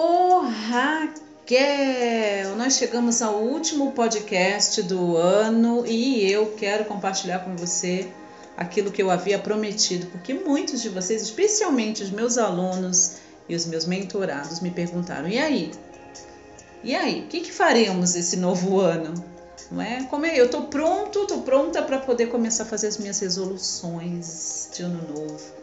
Ô Raquel, nós chegamos ao último podcast do ano e eu quero compartilhar com você aquilo que eu havia prometido, porque muitos de vocês, especialmente os meus alunos e os meus mentorados, me perguntaram: e aí? E aí, o que, que faremos esse novo ano? Não é? Como é? Eu estou pronto, estou pronta para poder começar a fazer as minhas resoluções de ano novo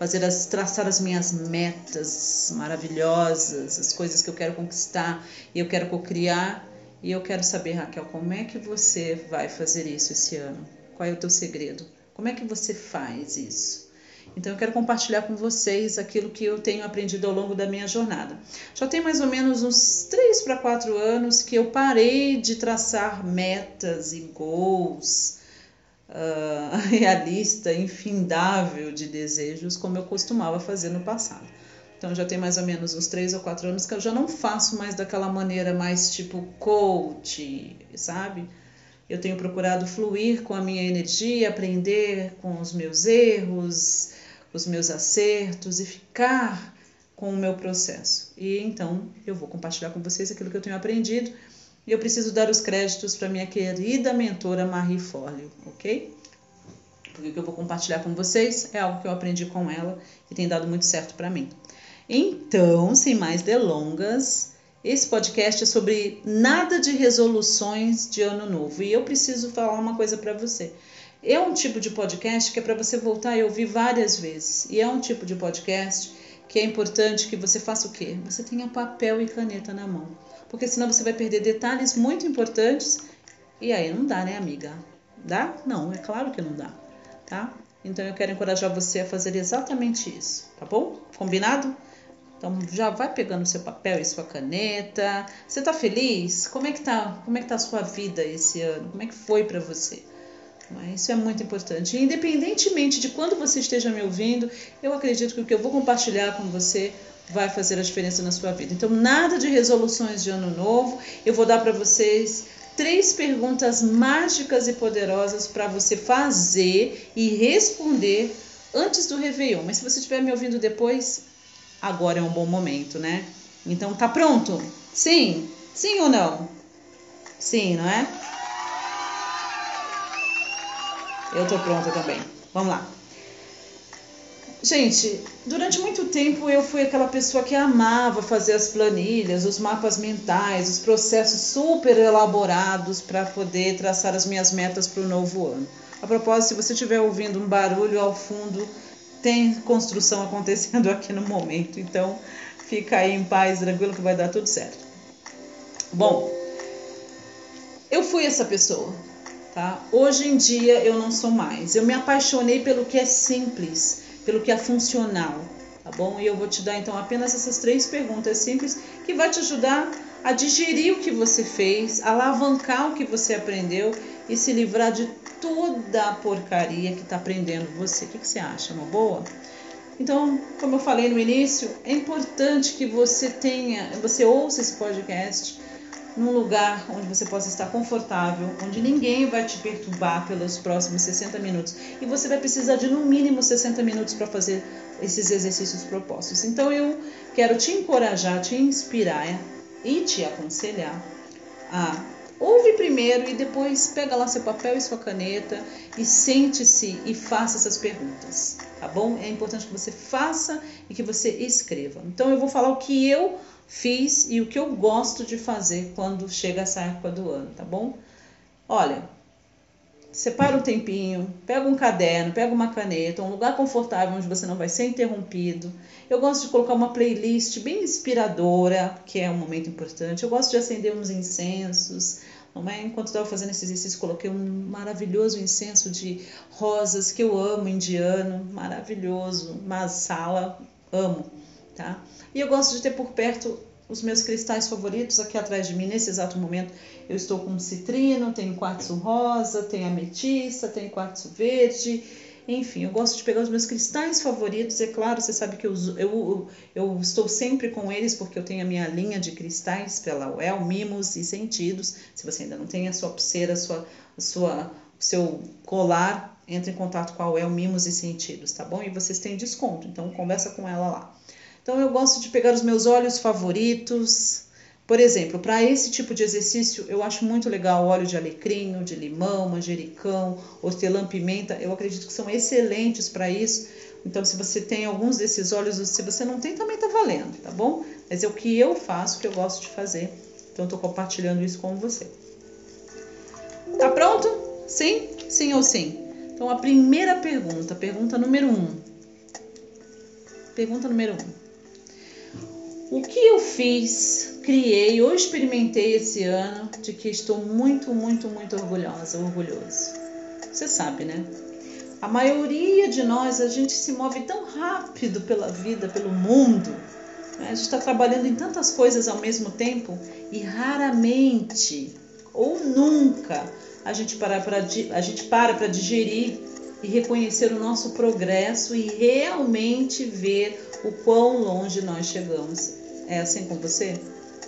fazer as, traçar as minhas metas maravilhosas, as coisas que eu quero conquistar e eu quero co-criar. E eu quero saber, Raquel, como é que você vai fazer isso esse ano? Qual é o teu segredo? Como é que você faz isso? Então eu quero compartilhar com vocês aquilo que eu tenho aprendido ao longo da minha jornada. Já tem mais ou menos uns 3 para 4 anos que eu parei de traçar metas e goals uh, realista, infindável de desejos, como eu costumava fazer no passado. Então já tem mais ou menos uns três ou quatro anos que eu já não faço mais daquela maneira mais tipo coach, sabe? Eu tenho procurado fluir com a minha energia, aprender com os meus erros, os meus acertos e ficar com o meu processo. E então eu vou compartilhar com vocês aquilo que eu tenho aprendido e eu preciso dar os créditos para minha querida mentora Marie Forleo, ok? Porque o que eu vou compartilhar com vocês é algo que eu aprendi com ela e tem dado muito certo para mim. Então, sem mais delongas, esse podcast é sobre nada de resoluções de ano novo. E eu preciso falar uma coisa para você. É um tipo de podcast que é para você voltar e ouvir várias vezes. E é um tipo de podcast que é importante que você faça o quê? Você tenha papel e caneta na mão porque senão você vai perder detalhes muito importantes e aí não dá, né, amiga? Dá? Não, é claro que não dá, tá? Então eu quero encorajar você a fazer exatamente isso, tá bom? Combinado? Então já vai pegando seu papel e sua caneta. Você tá feliz? Como é que tá? Como é que tá a sua vida esse ano? Como é que foi para você? Isso é muito importante. Independentemente de quando você esteja me ouvindo, eu acredito que o que eu vou compartilhar com você vai fazer a diferença na sua vida. Então, nada de resoluções de ano novo. Eu vou dar para vocês três perguntas mágicas e poderosas para você fazer e responder antes do Réveillon. Mas se você estiver me ouvindo depois, agora é um bom momento, né? Então, tá pronto? Sim? Sim ou não? Sim, não é? Eu tô pronta também. Vamos lá. Gente, durante muito tempo eu fui aquela pessoa que amava fazer as planilhas, os mapas mentais, os processos super elaborados para poder traçar as minhas metas para o novo ano. A propósito, se você estiver ouvindo um barulho ao fundo, tem construção acontecendo aqui no momento, então fica aí em paz, tranquilo que vai dar tudo certo. Bom, eu fui essa pessoa, tá? Hoje em dia eu não sou mais. Eu me apaixonei pelo que é simples pelo que é funcional, tá bom? E eu vou te dar então apenas essas três perguntas simples que vai te ajudar a digerir o que você fez, alavancar o que você aprendeu e se livrar de toda a porcaria que está aprendendo você. O que, que você acha? Uma boa? Então, como eu falei no início, é importante que você tenha, você ouça esse podcast num lugar onde você possa estar confortável, onde ninguém vai te perturbar pelos próximos 60 minutos. E você vai precisar de no mínimo 60 minutos para fazer esses exercícios propostos. Então eu quero te encorajar, te inspirar e te aconselhar a ouve primeiro e depois pega lá seu papel e sua caneta e sente-se e faça essas perguntas, tá bom? É importante que você faça e que você escreva. Então eu vou falar o que eu fiz e o que eu gosto de fazer quando chega essa época do ano, tá bom? Olha, separa um tempinho, pega um caderno, pega uma caneta, um lugar confortável onde você não vai ser interrompido. Eu gosto de colocar uma playlist bem inspiradora, que é um momento importante. Eu gosto de acender uns incensos. Enquanto estava fazendo esse exercício, coloquei um maravilhoso incenso de rosas que eu amo, indiano, maravilhoso, masala, amo, tá? E eu gosto de ter por perto os meus cristais favoritos aqui atrás de mim nesse exato momento. Eu estou com citrino, tenho quartzo rosa, tenho ametista, tenho quartzo verde. Enfim, eu gosto de pegar os meus cristais favoritos. É claro, você sabe que eu, eu, eu estou sempre com eles porque eu tenho a minha linha de cristais pela UEL, Mimos e Sentidos. Se você ainda não tem a sua pulseira, a sua, a sua, seu colar, entre em contato com a UEL, Mimos e Sentidos, tá bom? E vocês têm desconto, então conversa com ela lá. Então eu gosto de pegar os meus óleos favoritos. Por exemplo, para esse tipo de exercício, eu acho muito legal óleo de alecrim, de limão, manjericão, hortelã-pimenta. Eu acredito que são excelentes para isso. Então, se você tem alguns desses óleos, se você não tem, também tá valendo, tá bom? Mas é o que eu faço, que eu gosto de fazer. Então, estou compartilhando isso com você. Tá pronto? Sim? Sim ou sim? Então, a primeira pergunta, pergunta número um. Pergunta número um. O que eu fiz, criei ou experimentei esse ano de que estou muito, muito, muito orgulhosa, orgulhoso? Você sabe, né? A maioria de nós, a gente se move tão rápido pela vida, pelo mundo. Né? A gente está trabalhando em tantas coisas ao mesmo tempo e raramente ou nunca a gente para para a gente para para digerir e reconhecer o nosso progresso e realmente ver o quão longe nós chegamos. É assim com você?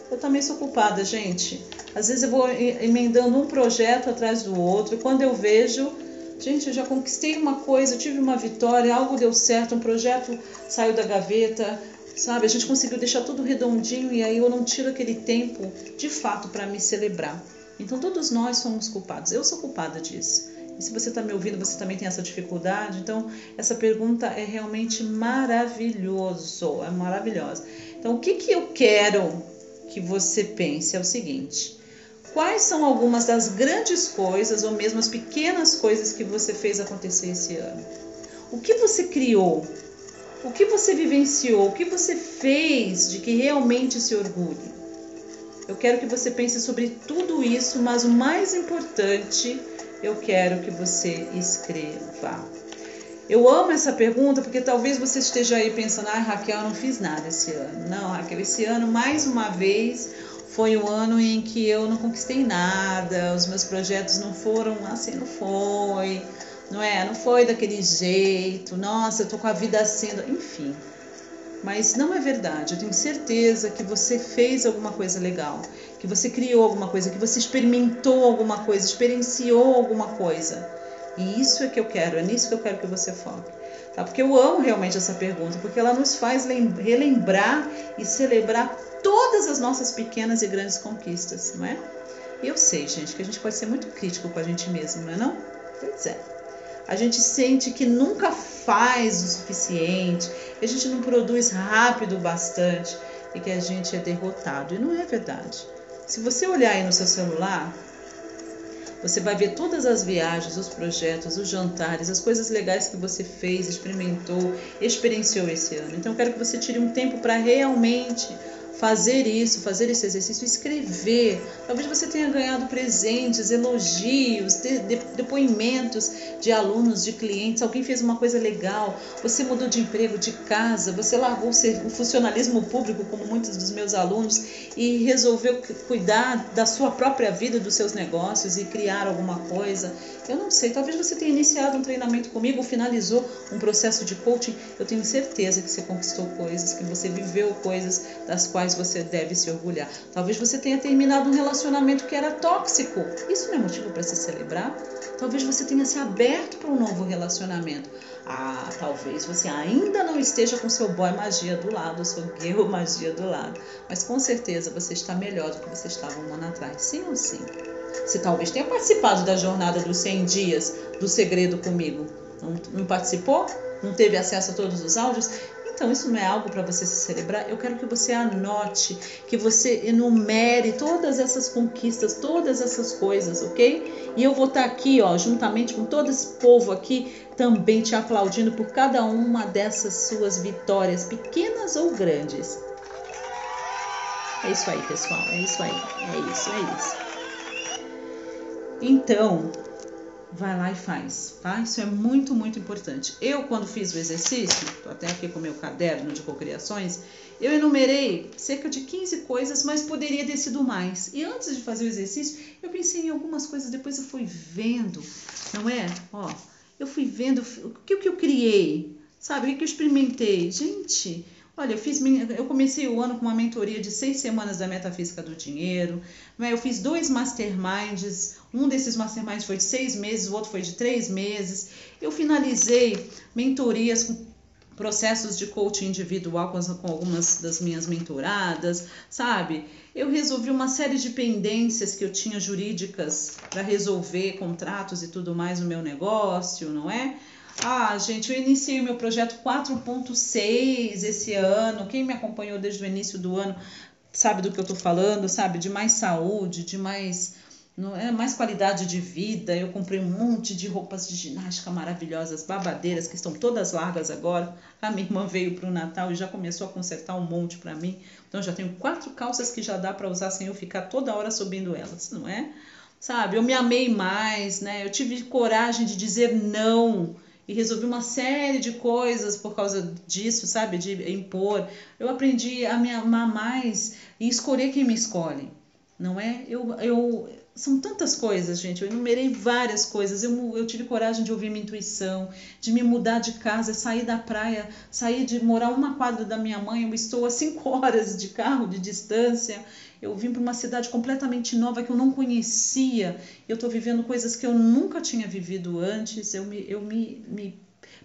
Eu também sou culpada, gente. Às vezes eu vou emendando um projeto atrás do outro, quando eu vejo, gente, eu já conquistei uma coisa, tive uma vitória, algo deu certo, um projeto saiu da gaveta, sabe? A gente conseguiu deixar tudo redondinho e aí eu não tiro aquele tempo de fato para me celebrar. Então todos nós somos culpados. Eu sou culpada disso. E se você está me ouvindo, você também tem essa dificuldade. Então essa pergunta é realmente maravilhoso, é maravilhosa. Então o que que eu quero que você pense é o seguinte: quais são algumas das grandes coisas ou mesmo as pequenas coisas que você fez acontecer esse ano? O que você criou? O que você vivenciou? O que você fez de que realmente se orgulhe? Eu quero que você pense sobre tudo isso, mas o mais importante, eu quero que você escreva. Eu amo essa pergunta porque talvez você esteja aí pensando: ah, Raquel, eu não fiz nada esse ano. Não, Raquel, esse ano, mais uma vez, foi o ano em que eu não conquistei nada, os meus projetos não foram assim, não foi, não é? Não foi daquele jeito, nossa, eu tô com a vida sendo. Enfim, mas não é verdade. Eu tenho certeza que você fez alguma coisa legal, que você criou alguma coisa, que você experimentou alguma coisa, experienciou alguma coisa. E isso é que eu quero, é nisso que eu quero que você foque. Tá? Porque eu amo realmente essa pergunta, porque ela nos faz relembrar e celebrar todas as nossas pequenas e grandes conquistas, não é? E eu sei, gente, que a gente pode ser muito crítico com a gente mesmo, não é não? Pois é a gente sente que nunca faz o suficiente, que a gente não produz rápido o bastante e que a gente é derrotado. E não é verdade. Se você olhar aí no seu celular, você vai ver todas as viagens, os projetos, os jantares, as coisas legais que você fez, experimentou, experienciou esse ano. Então, eu quero que você tire um tempo para realmente fazer isso, fazer esse exercício, escrever. Talvez você tenha ganhado presentes, elogios, de, de, depoimentos de alunos, de clientes. Alguém fez uma coisa legal, você mudou de emprego, de casa, você largou o funcionalismo público, como muitos dos meus alunos, e resolveu cuidar da sua própria vida, dos seus negócios e criar alguma coisa. Eu não sei, talvez você tenha iniciado um treinamento comigo, finalizou um processo de coaching. Eu tenho certeza que você conquistou coisas, que você viveu coisas das quais quais você deve se orgulhar. Talvez você tenha terminado um relacionamento que era tóxico. Isso não é motivo para se celebrar? Talvez você tenha se aberto para um novo relacionamento. Ah, talvez você ainda não esteja com seu boy magia do lado, seu girl magia do lado. Mas com certeza você está melhor do que você estava um ano atrás. Sim ou sim? Você talvez tenha participado da jornada dos 100 dias do segredo comigo. Não, não participou? Não teve acesso a todos os áudios? Então, isso não é algo para você se celebrar. Eu quero que você anote, que você enumere todas essas conquistas, todas essas coisas, ok? E eu vou estar tá aqui, ó, juntamente com todo esse povo aqui, também te aplaudindo por cada uma dessas suas vitórias, pequenas ou grandes. É isso aí, pessoal. É isso aí. É isso, é isso. Então, vai lá e faz, tá? Isso é muito, muito importante. Eu, quando fiz o exercício, tô até aqui com o meu caderno de cocriações, eu enumerei cerca de 15 coisas, mas poderia ter sido mais. E antes de fazer o exercício, eu pensei em algumas coisas, depois eu fui vendo, não é? Ó, eu fui vendo o que, que eu criei, sabe? O que eu experimentei. Gente, Olha, eu, fiz, eu comecei o ano com uma mentoria de seis semanas da Metafísica do Dinheiro. Né? Eu fiz dois masterminds. Um desses masterminds foi de seis meses, o outro foi de três meses. Eu finalizei mentorias com processos de coaching individual com, com algumas das minhas mentoradas, sabe? Eu resolvi uma série de pendências que eu tinha jurídicas para resolver contratos e tudo mais no meu negócio, não é? Ah, gente, eu iniciei meu projeto 4.6 esse ano. Quem me acompanhou desde o início do ano sabe do que eu estou falando, sabe? De mais saúde, de mais não é mais qualidade de vida. Eu comprei um monte de roupas de ginástica maravilhosas, babadeiras, que estão todas largas agora. A minha irmã veio para o Natal e já começou a consertar um monte para mim. Então já tenho quatro calças que já dá para usar sem eu ficar toda hora subindo elas, não é? Sabe? Eu me amei mais, né? Eu tive coragem de dizer não e resolvi uma série de coisas por causa disso, sabe? De impor. Eu aprendi a me amar mais e escolher quem me escolhe, não é? Eu, eu são tantas coisas, gente. Eu enumerei várias coisas. Eu, eu tive coragem de ouvir minha intuição, de me mudar de casa, sair da praia, sair de morar uma quadra da minha mãe. Eu estou a cinco horas de carro de distância. Eu vim para uma cidade completamente nova que eu não conhecia. Eu estou vivendo coisas que eu nunca tinha vivido antes. Eu me, eu me, me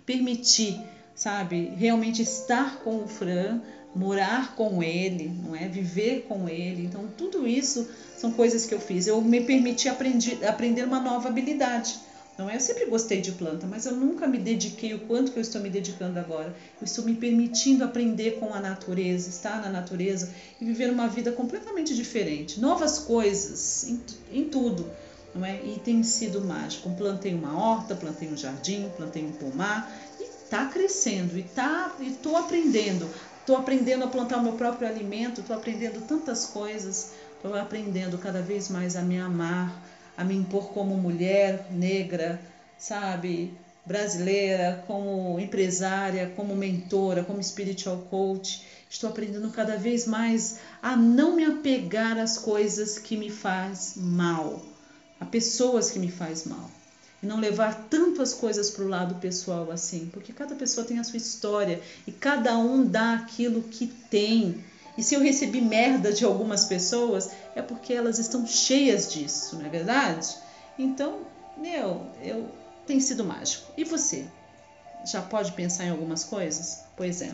permiti, sabe, realmente estar com o Fran morar com ele, não é? Viver com ele. Então, tudo isso são coisas que eu fiz. Eu me permiti aprendi, aprender uma nova habilidade. Não é? Eu sempre gostei de planta, mas eu nunca me dediquei o quanto que eu estou me dedicando agora. Eu estou me permitindo aprender com a natureza, estar na natureza e viver uma vida completamente diferente. Novas coisas em, em tudo. Não é? E tem sido mágico. Plantei uma horta, plantei um jardim, plantei um pomar e está crescendo e tá, estou aprendendo Estou aprendendo a plantar o meu próprio alimento, estou aprendendo tantas coisas, estou aprendendo cada vez mais a me amar, a me impor como mulher negra, sabe, brasileira, como empresária, como mentora, como spiritual coach. Estou aprendendo cada vez mais a não me apegar às coisas que me faz mal, a pessoas que me faz mal e não levar tanto as coisas para o lado pessoal assim, porque cada pessoa tem a sua história e cada um dá aquilo que tem. E se eu recebi merda de algumas pessoas, é porque elas estão cheias disso, não é verdade? Então, meu, eu tem sido mágico. E você? Já pode pensar em algumas coisas? Pois é.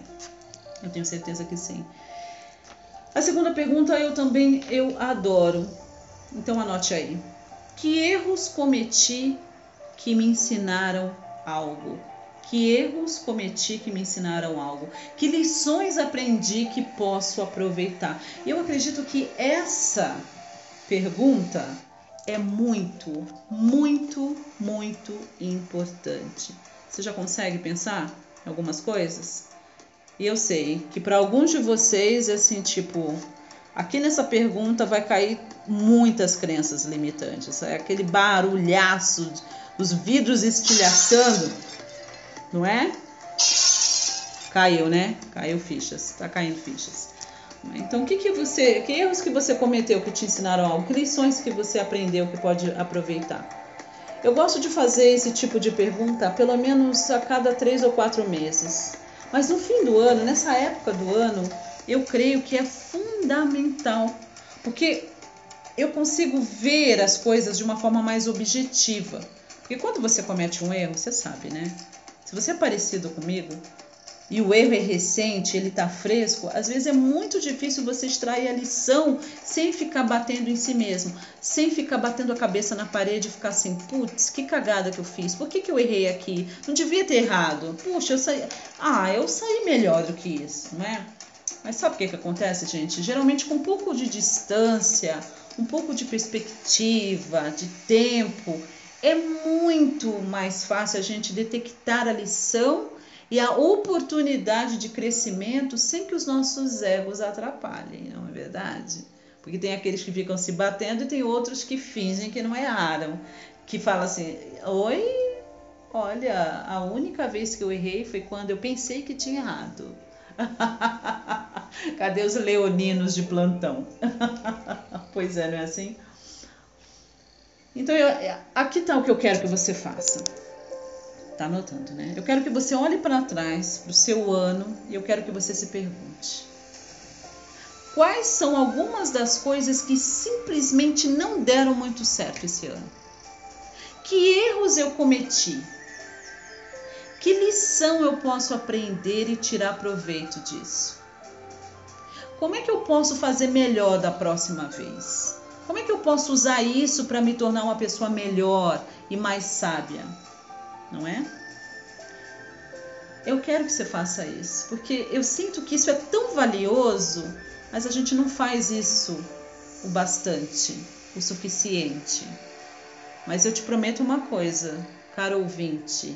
Eu tenho certeza que sim. A segunda pergunta eu também eu adoro. Então anote aí. Que erros cometi que me ensinaram algo? Que erros cometi que me ensinaram algo? Que lições aprendi que posso aproveitar? E eu acredito que essa pergunta é muito, muito, muito importante. Você já consegue pensar algumas coisas? E eu sei que para alguns de vocês é assim, tipo, aqui nessa pergunta vai cair muitas crenças limitantes, é aquele barulhaço os vidros estilhaçando, não é? Caiu, né? Caiu fichas, tá caindo fichas. Então, o que que você, que erros que você cometeu que te ensinaram algo? Que lições que você aprendeu que pode aproveitar? Eu gosto de fazer esse tipo de pergunta pelo menos a cada três ou quatro meses. Mas no fim do ano, nessa época do ano, eu creio que é fundamental, porque eu consigo ver as coisas de uma forma mais objetiva. Porque quando você comete um erro, você sabe, né? Se você é parecido comigo e o erro é recente, ele tá fresco, às vezes é muito difícil você extrair a lição sem ficar batendo em si mesmo, sem ficar batendo a cabeça na parede e ficar assim, putz, que cagada que eu fiz, por que, que eu errei aqui? Não devia ter errado. Puxa, eu saí. Ah, eu saí melhor do que isso, não é? Mas sabe o que, que acontece, gente? Geralmente com um pouco de distância, um pouco de perspectiva, de tempo, é muito mais fácil a gente detectar a lição e a oportunidade de crescimento sem que os nossos egos atrapalhem, não é verdade? Porque tem aqueles que ficam se batendo e tem outros que fingem que não erraram, que falam assim: Oi, olha, a única vez que eu errei foi quando eu pensei que tinha errado. Cadê os leoninos de plantão? pois é, não é assim? Então, eu, aqui está o que eu quero que você faça. Tá anotando, né? Eu quero que você olhe para trás, para o seu ano, e eu quero que você se pergunte: quais são algumas das coisas que simplesmente não deram muito certo esse ano? Que erros eu cometi? Que lição eu posso aprender e tirar proveito disso? Como é que eu posso fazer melhor da próxima vez? Como é que eu posso usar isso para me tornar uma pessoa melhor e mais sábia? Não é? Eu quero que você faça isso, porque eu sinto que isso é tão valioso, mas a gente não faz isso o bastante, o suficiente. Mas eu te prometo uma coisa, caro ouvinte.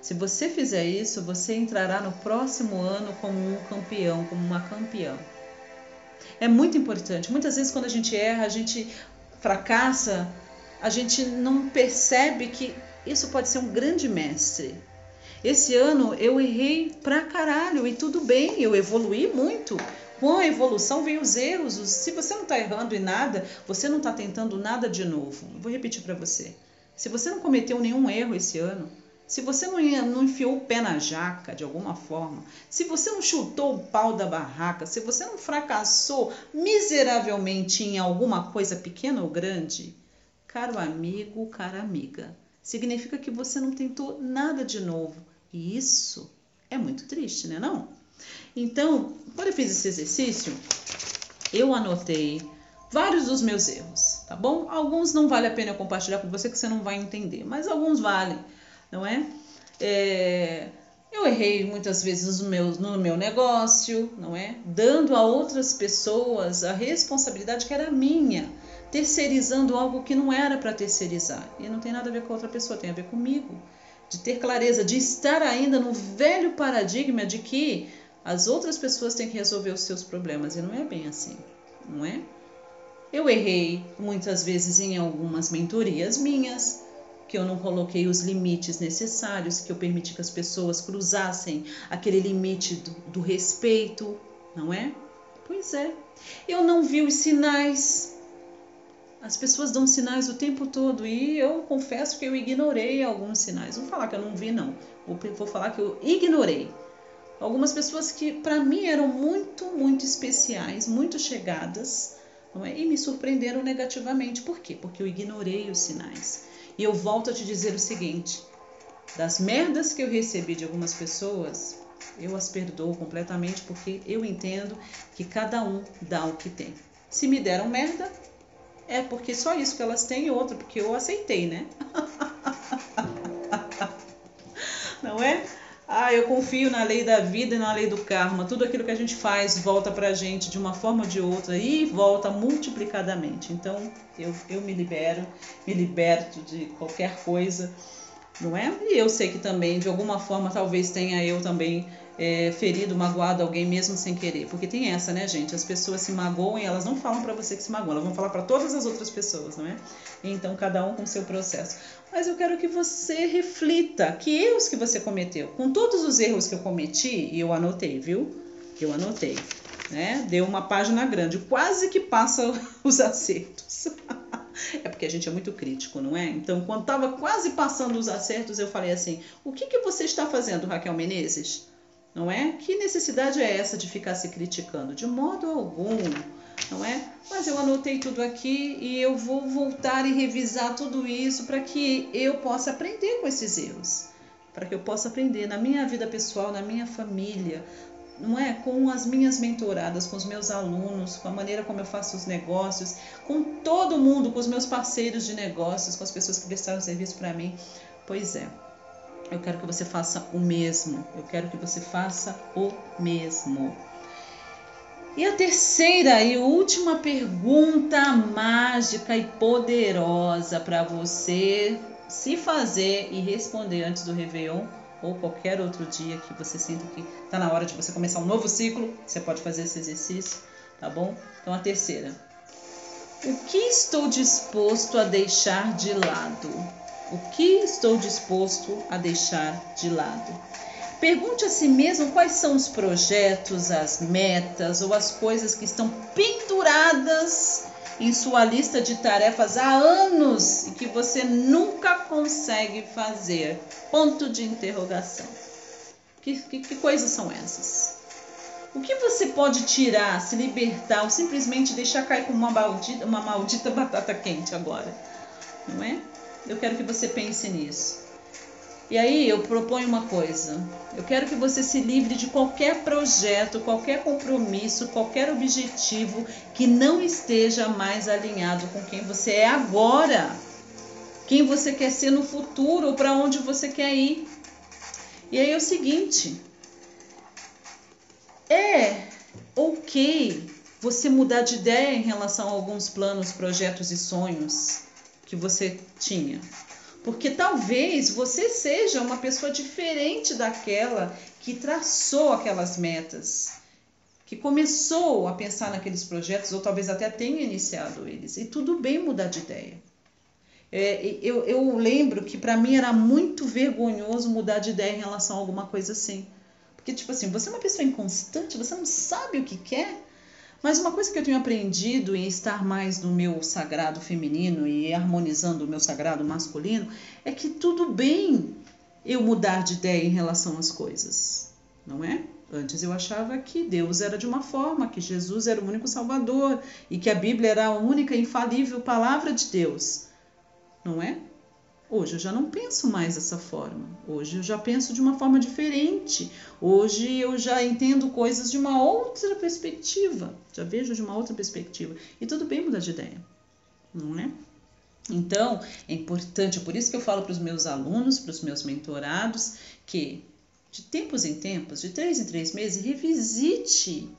Se você fizer isso, você entrará no próximo ano como um campeão, como uma campeã. É muito importante. Muitas vezes, quando a gente erra, a gente fracassa, a gente não percebe que isso pode ser um grande mestre. Esse ano eu errei pra caralho e tudo bem, eu evoluí muito. Com a evolução vem os erros. Se você não está errando em nada, você não está tentando nada de novo. vou repetir para você. Se você não cometeu nenhum erro esse ano, se você não, não enfiou o pé na jaca de alguma forma, se você não chutou o pau da barraca, se você não fracassou miseravelmente em alguma coisa pequena ou grande, caro amigo, cara amiga, significa que você não tentou nada de novo. E isso é muito triste, né não? Então, quando eu fiz esse exercício, eu anotei vários dos meus erros, tá bom? Alguns não vale a pena eu compartilhar com você que você não vai entender, mas alguns valem, não é? é eu errei muitas vezes no meu, no meu negócio, não é? Dando a outras pessoas a responsabilidade que era minha, terceirizando algo que não era para terceirizar. E não tem nada a ver com outra pessoa, tem a ver comigo. De ter clareza, de estar ainda no velho paradigma de que as outras pessoas têm que resolver os seus problemas e não é bem assim, não é? Eu errei muitas vezes em algumas mentorias minhas, que eu não coloquei os limites necessários, que eu permiti que as pessoas cruzassem aquele limite do, do respeito, não é? Pois é. Eu não vi os sinais. As pessoas dão sinais o tempo todo e eu confesso que eu ignorei alguns sinais. Vou falar que eu não vi, não. Vou falar que eu ignorei. Algumas pessoas que para mim eram muito, muito especiais, muito chegadas, é? e me surpreenderam negativamente. Por quê? Porque eu ignorei os sinais. E eu volto a te dizer o seguinte: das merdas que eu recebi de algumas pessoas, eu as perdoo completamente porque eu entendo que cada um dá o que tem. Se me deram merda, é porque só isso que elas têm e outra porque eu aceitei, né? Não é? Ah, eu confio na lei da vida e na lei do karma. Tudo aquilo que a gente faz volta pra gente de uma forma ou de outra e volta multiplicadamente. Então, eu, eu me libero, me liberto de qualquer coisa, não é? E eu sei que também, de alguma forma, talvez tenha eu também é, ferido, magoado alguém mesmo sem querer. Porque tem essa, né, gente? As pessoas se magoam e elas não falam para você que se magoam, elas vão falar para todas as outras pessoas, não é? Então, cada um com seu processo mas eu quero que você reflita que erros que você cometeu. Com todos os erros que eu cometi, e eu anotei, viu? Eu anotei, né? Deu uma página grande, quase que passa os acertos. é porque a gente é muito crítico, não é? Então, quando estava quase passando os acertos, eu falei assim: o que, que você está fazendo, Raquel Menezes? Não é? Que necessidade é essa de ficar se criticando? De modo algum não é? Mas eu anotei tudo aqui e eu vou voltar e revisar tudo isso para que eu possa aprender com esses erros, para que eu possa aprender na minha vida pessoal, na minha família, não é? Com as minhas mentoradas, com os meus alunos, com a maneira como eu faço os negócios, com todo mundo, com os meus parceiros de negócios, com as pessoas que prestaram serviço para mim. Pois é. Eu quero que você faça o mesmo. Eu quero que você faça o mesmo. E a terceira e última pergunta mágica e poderosa para você se fazer e responder antes do Réveillon ou qualquer outro dia que você sinta que está na hora de você começar um novo ciclo, você pode fazer esse exercício, tá bom? Então a terceira. O que estou disposto a deixar de lado? O que estou disposto a deixar de lado? Pergunte a si mesmo quais são os projetos, as metas ou as coisas que estão penduradas em sua lista de tarefas há anos e que você nunca consegue fazer. Ponto de interrogação. Que, que, que coisas são essas? O que você pode tirar, se libertar ou simplesmente deixar cair como uma maldita, uma maldita batata quente agora? Não é? Eu quero que você pense nisso. E aí eu proponho uma coisa. Eu quero que você se livre de qualquer projeto, qualquer compromisso, qualquer objetivo que não esteja mais alinhado com quem você é agora, quem você quer ser no futuro para onde você quer ir. E aí é o seguinte: é ok você mudar de ideia em relação a alguns planos, projetos e sonhos que você tinha. Porque talvez você seja uma pessoa diferente daquela que traçou aquelas metas, que começou a pensar naqueles projetos, ou talvez até tenha iniciado eles. E tudo bem mudar de ideia. É, eu, eu lembro que para mim era muito vergonhoso mudar de ideia em relação a alguma coisa assim. Porque, tipo assim, você é uma pessoa inconstante, você não sabe o que quer. Mas uma coisa que eu tenho aprendido em estar mais no meu sagrado feminino e harmonizando o meu sagrado masculino é que tudo bem eu mudar de ideia em relação às coisas, não é? Antes eu achava que Deus era de uma forma, que Jesus era o único Salvador e que a Bíblia era a única infalível palavra de Deus, não é? Hoje eu já não penso mais dessa forma. Hoje eu já penso de uma forma diferente. Hoje eu já entendo coisas de uma outra perspectiva. Já vejo de uma outra perspectiva. E tudo bem mudar de ideia, não é? Então, é importante, é por isso que eu falo para os meus alunos, para os meus mentorados, que de tempos em tempos, de três em três meses, revisite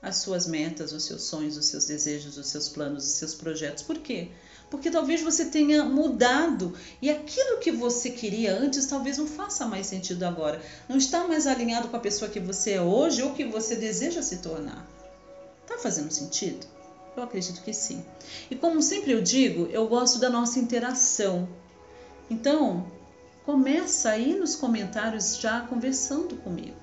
as suas metas, os seus sonhos, os seus desejos, os seus planos, os seus projetos. Por quê? Porque talvez você tenha mudado e aquilo que você queria antes talvez não faça mais sentido agora. Não está mais alinhado com a pessoa que você é hoje ou que você deseja se tornar. Está fazendo sentido? Eu acredito que sim. E como sempre eu digo, eu gosto da nossa interação. Então, começa aí nos comentários já conversando comigo.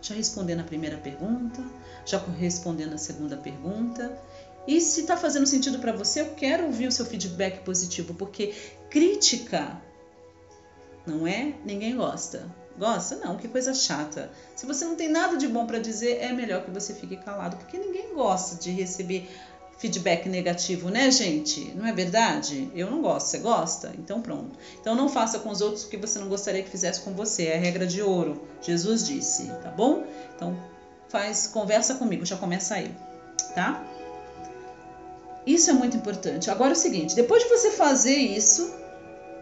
Já respondendo a primeira pergunta, já respondendo a segunda pergunta e se está fazendo sentido para você, eu quero ouvir o seu feedback positivo, porque crítica não é? Ninguém gosta. Gosta? Não, que coisa chata. Se você não tem nada de bom para dizer, é melhor que você fique calado, porque ninguém gosta de receber feedback negativo, né, gente? Não é verdade? Eu não gosto. Você gosta? Então pronto. Então não faça com os outros o que você não gostaria que fizesse com você. É a regra de ouro. Jesus disse, tá bom? Então faz, conversa comigo, já começa aí, tá? Isso é muito importante. Agora é o seguinte, depois de você fazer isso,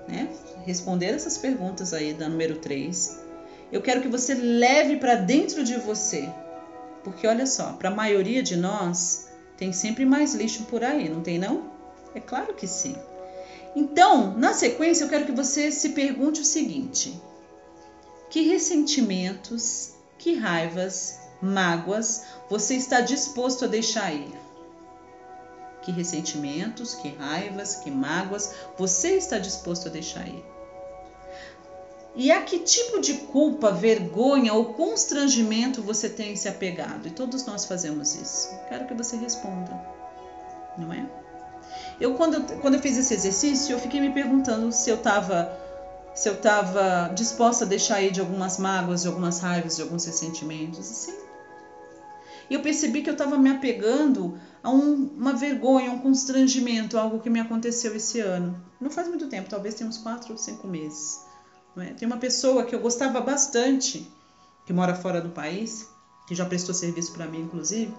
né, responder essas perguntas aí da número 3, eu quero que você leve para dentro de você. Porque olha só, para a maioria de nós tem sempre mais lixo por aí, não tem não? É claro que sim. Então, na sequência, eu quero que você se pergunte o seguinte: que ressentimentos, que raivas, mágoas você está disposto a deixar ir? Que ressentimentos, que raivas, que mágoas você está disposto a deixar ir. E a que tipo de culpa, vergonha ou constrangimento você tem se apegado? E todos nós fazemos isso. Quero que você responda, não é? Eu quando, quando eu fiz esse exercício, eu fiquei me perguntando se eu estava se eu estava disposta a deixar ir de algumas mágoas, de algumas raivas, de alguns ressentimentos. E sim. E eu percebi que eu estava me apegando a um, uma vergonha, um constrangimento, algo que me aconteceu esse ano. Não faz muito tempo, talvez tenha uns quatro ou cinco meses. É? Tem uma pessoa que eu gostava bastante, que mora fora do país, que já prestou serviço para mim, inclusive,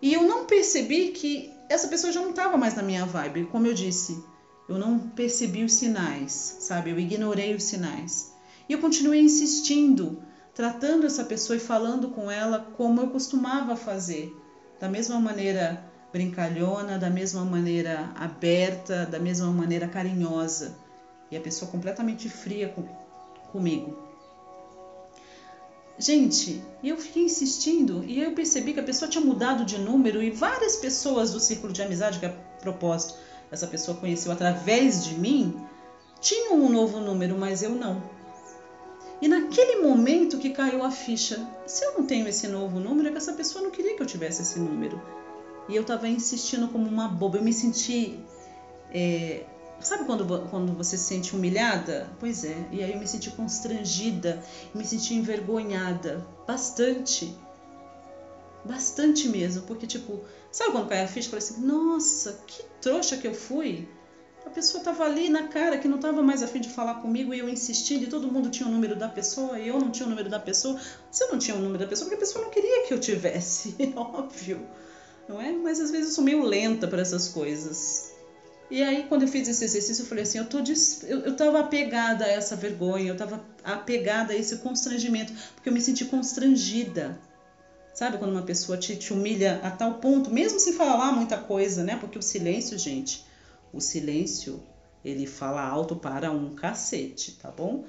e eu não percebi que essa pessoa já não estava mais na minha vibe. Como eu disse, eu não percebi os sinais, sabe? Eu ignorei os sinais. E eu continuei insistindo, tratando essa pessoa e falando com ela como eu costumava fazer da mesma maneira brincalhona, da mesma maneira aberta, da mesma maneira carinhosa. E a pessoa completamente fria com, comigo. Gente, eu fiquei insistindo e eu percebi que a pessoa tinha mudado de número e várias pessoas do círculo de amizade, que a propósito essa pessoa conheceu através de mim, tinham um novo número, mas eu não. E naquele momento que caiu a ficha, se eu não tenho esse novo número, é que essa pessoa não queria que eu tivesse esse número. E eu estava insistindo como uma boba. Eu me senti. É, sabe quando, quando você se sente humilhada? Pois é. E aí eu me senti constrangida, me senti envergonhada. Bastante. Bastante mesmo. Porque, tipo, sabe quando cai a ficha? Eu falei assim: nossa, que trouxa que eu fui. A pessoa estava ali na cara que não estava mais afim de falar comigo e eu insistindo, e todo mundo tinha o número da pessoa e eu não tinha o número da pessoa. Se eu não tinha o número da pessoa, porque a pessoa não queria que eu tivesse, é óbvio, não é? Mas às vezes eu sou meio lenta para essas coisas. E aí, quando eu fiz esse exercício, eu falei assim: eu, tô des... eu, eu apegada a essa vergonha, eu tava apegada a esse constrangimento, porque eu me senti constrangida. Sabe quando uma pessoa te, te humilha a tal ponto, mesmo sem falar muita coisa, né? Porque o silêncio, gente, o silêncio, ele fala alto para um cacete, tá bom?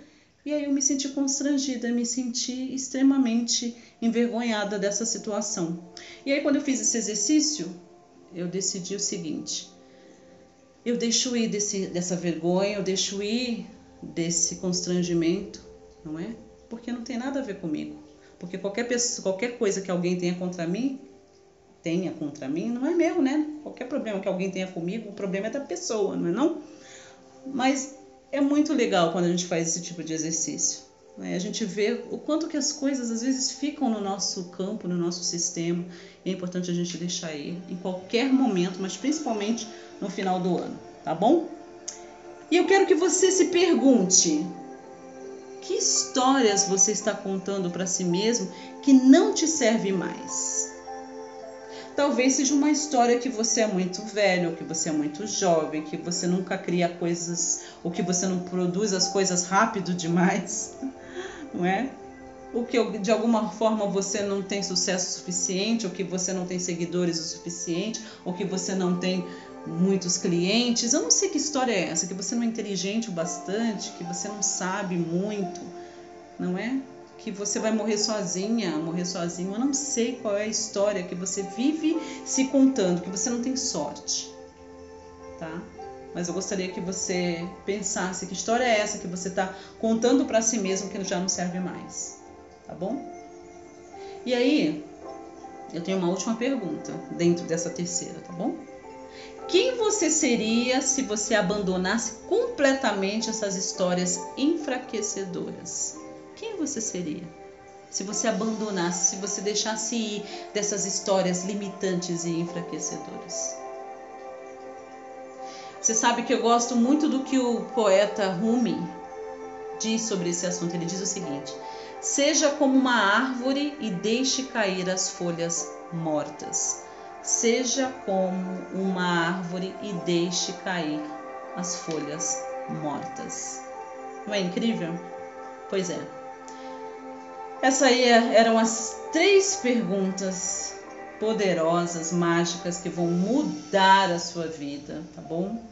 E aí eu me senti constrangida, me senti extremamente envergonhada dessa situação. E aí quando eu fiz esse exercício, eu decidi o seguinte: eu deixo ir desse, dessa vergonha, eu deixo ir desse constrangimento, não é? Porque não tem nada a ver comigo. Porque qualquer, pessoa, qualquer coisa que alguém tenha contra mim, tenha contra mim, não é meu, né? Qualquer problema que alguém tenha comigo, o problema é da pessoa, não é não? Mas é muito legal quando a gente faz esse tipo de exercício. Né? A gente vê o quanto que as coisas às vezes ficam no nosso campo, no nosso sistema. E é importante a gente deixar ir em qualquer momento, mas principalmente no final do ano, tá bom? E eu quero que você se pergunte: que histórias você está contando para si mesmo que não te serve mais? Talvez seja uma história que você é muito velho, ou que você é muito jovem, que você nunca cria coisas, ou que você não produz as coisas rápido demais, não é? Ou que de alguma forma você não tem sucesso suficiente, ou que você não tem seguidores o suficiente, ou que você não tem muitos clientes. Eu não sei que história é essa, que você não é inteligente o bastante, que você não sabe muito, não é? Que você vai morrer sozinha, morrer sozinho. Eu não sei qual é a história que você vive se contando, que você não tem sorte, tá? Mas eu gostaria que você pensasse que história é essa que você está contando para si mesmo que já não serve mais, tá bom? E aí, eu tenho uma última pergunta dentro dessa terceira, tá bom? Quem você seria se você abandonasse completamente essas histórias enfraquecedoras? Quem você seria? Se você abandonasse, se você deixasse ir dessas histórias limitantes e enfraquecedoras. Você sabe que eu gosto muito do que o poeta Rumi diz sobre esse assunto. Ele diz o seguinte: Seja como uma árvore e deixe cair as folhas mortas. Seja como uma árvore e deixe cair as folhas mortas. Não é incrível? Pois é. Essas aí é, eram as três perguntas poderosas, mágicas que vão mudar a sua vida, tá bom?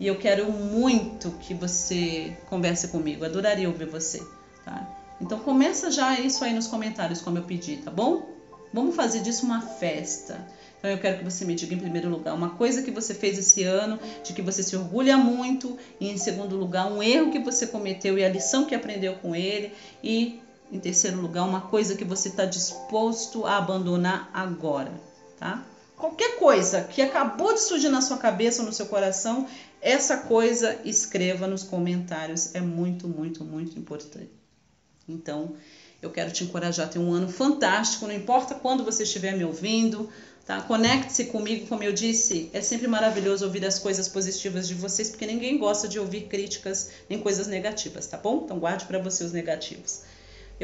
E eu quero muito que você converse comigo. Adoraria ouvir você, tá? Então começa já isso aí nos comentários, como eu pedi, tá bom? Vamos fazer disso uma festa. Então eu quero que você me diga em primeiro lugar uma coisa que você fez esse ano, de que você se orgulha muito, e em segundo lugar um erro que você cometeu e a lição que aprendeu com ele, e em terceiro lugar uma coisa que você está disposto a abandonar agora, tá? Qualquer coisa que acabou de surgir na sua cabeça ou no seu coração, essa coisa escreva nos comentários, é muito, muito, muito importante. Então, eu quero te encorajar a ter um ano fantástico, não importa quando você estiver me ouvindo, Tá? Conecte-se comigo, como eu disse, é sempre maravilhoso ouvir as coisas positivas de vocês, porque ninguém gosta de ouvir críticas nem coisas negativas, tá bom? Então guarde para você os negativos.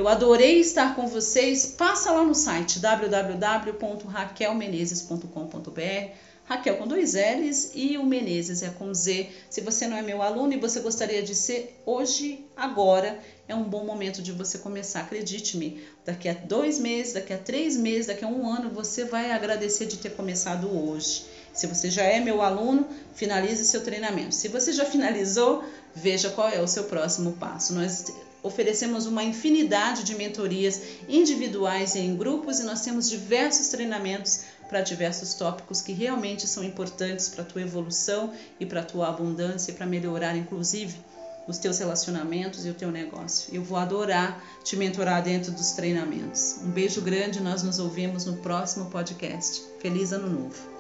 Eu adorei estar com vocês. Passa lá no site www.raquelmenezes.com.br Raquel com dois L's e o Menezes é com Z. Se você não é meu aluno e você gostaria de ser hoje, agora, é um bom momento de você começar. Acredite-me, daqui a dois meses, daqui a três meses, daqui a um ano, você vai agradecer de ter começado hoje. Se você já é meu aluno, finalize seu treinamento. Se você já finalizou, veja qual é o seu próximo passo. Nós oferecemos uma infinidade de mentorias individuais e em grupos e nós temos diversos treinamentos para diversos tópicos que realmente são importantes para a tua evolução e para a tua abundância e para melhorar, inclusive, os teus relacionamentos e o teu negócio. Eu vou adorar te mentorar dentro dos treinamentos. Um beijo grande, nós nos ouvimos no próximo podcast. Feliz Ano Novo!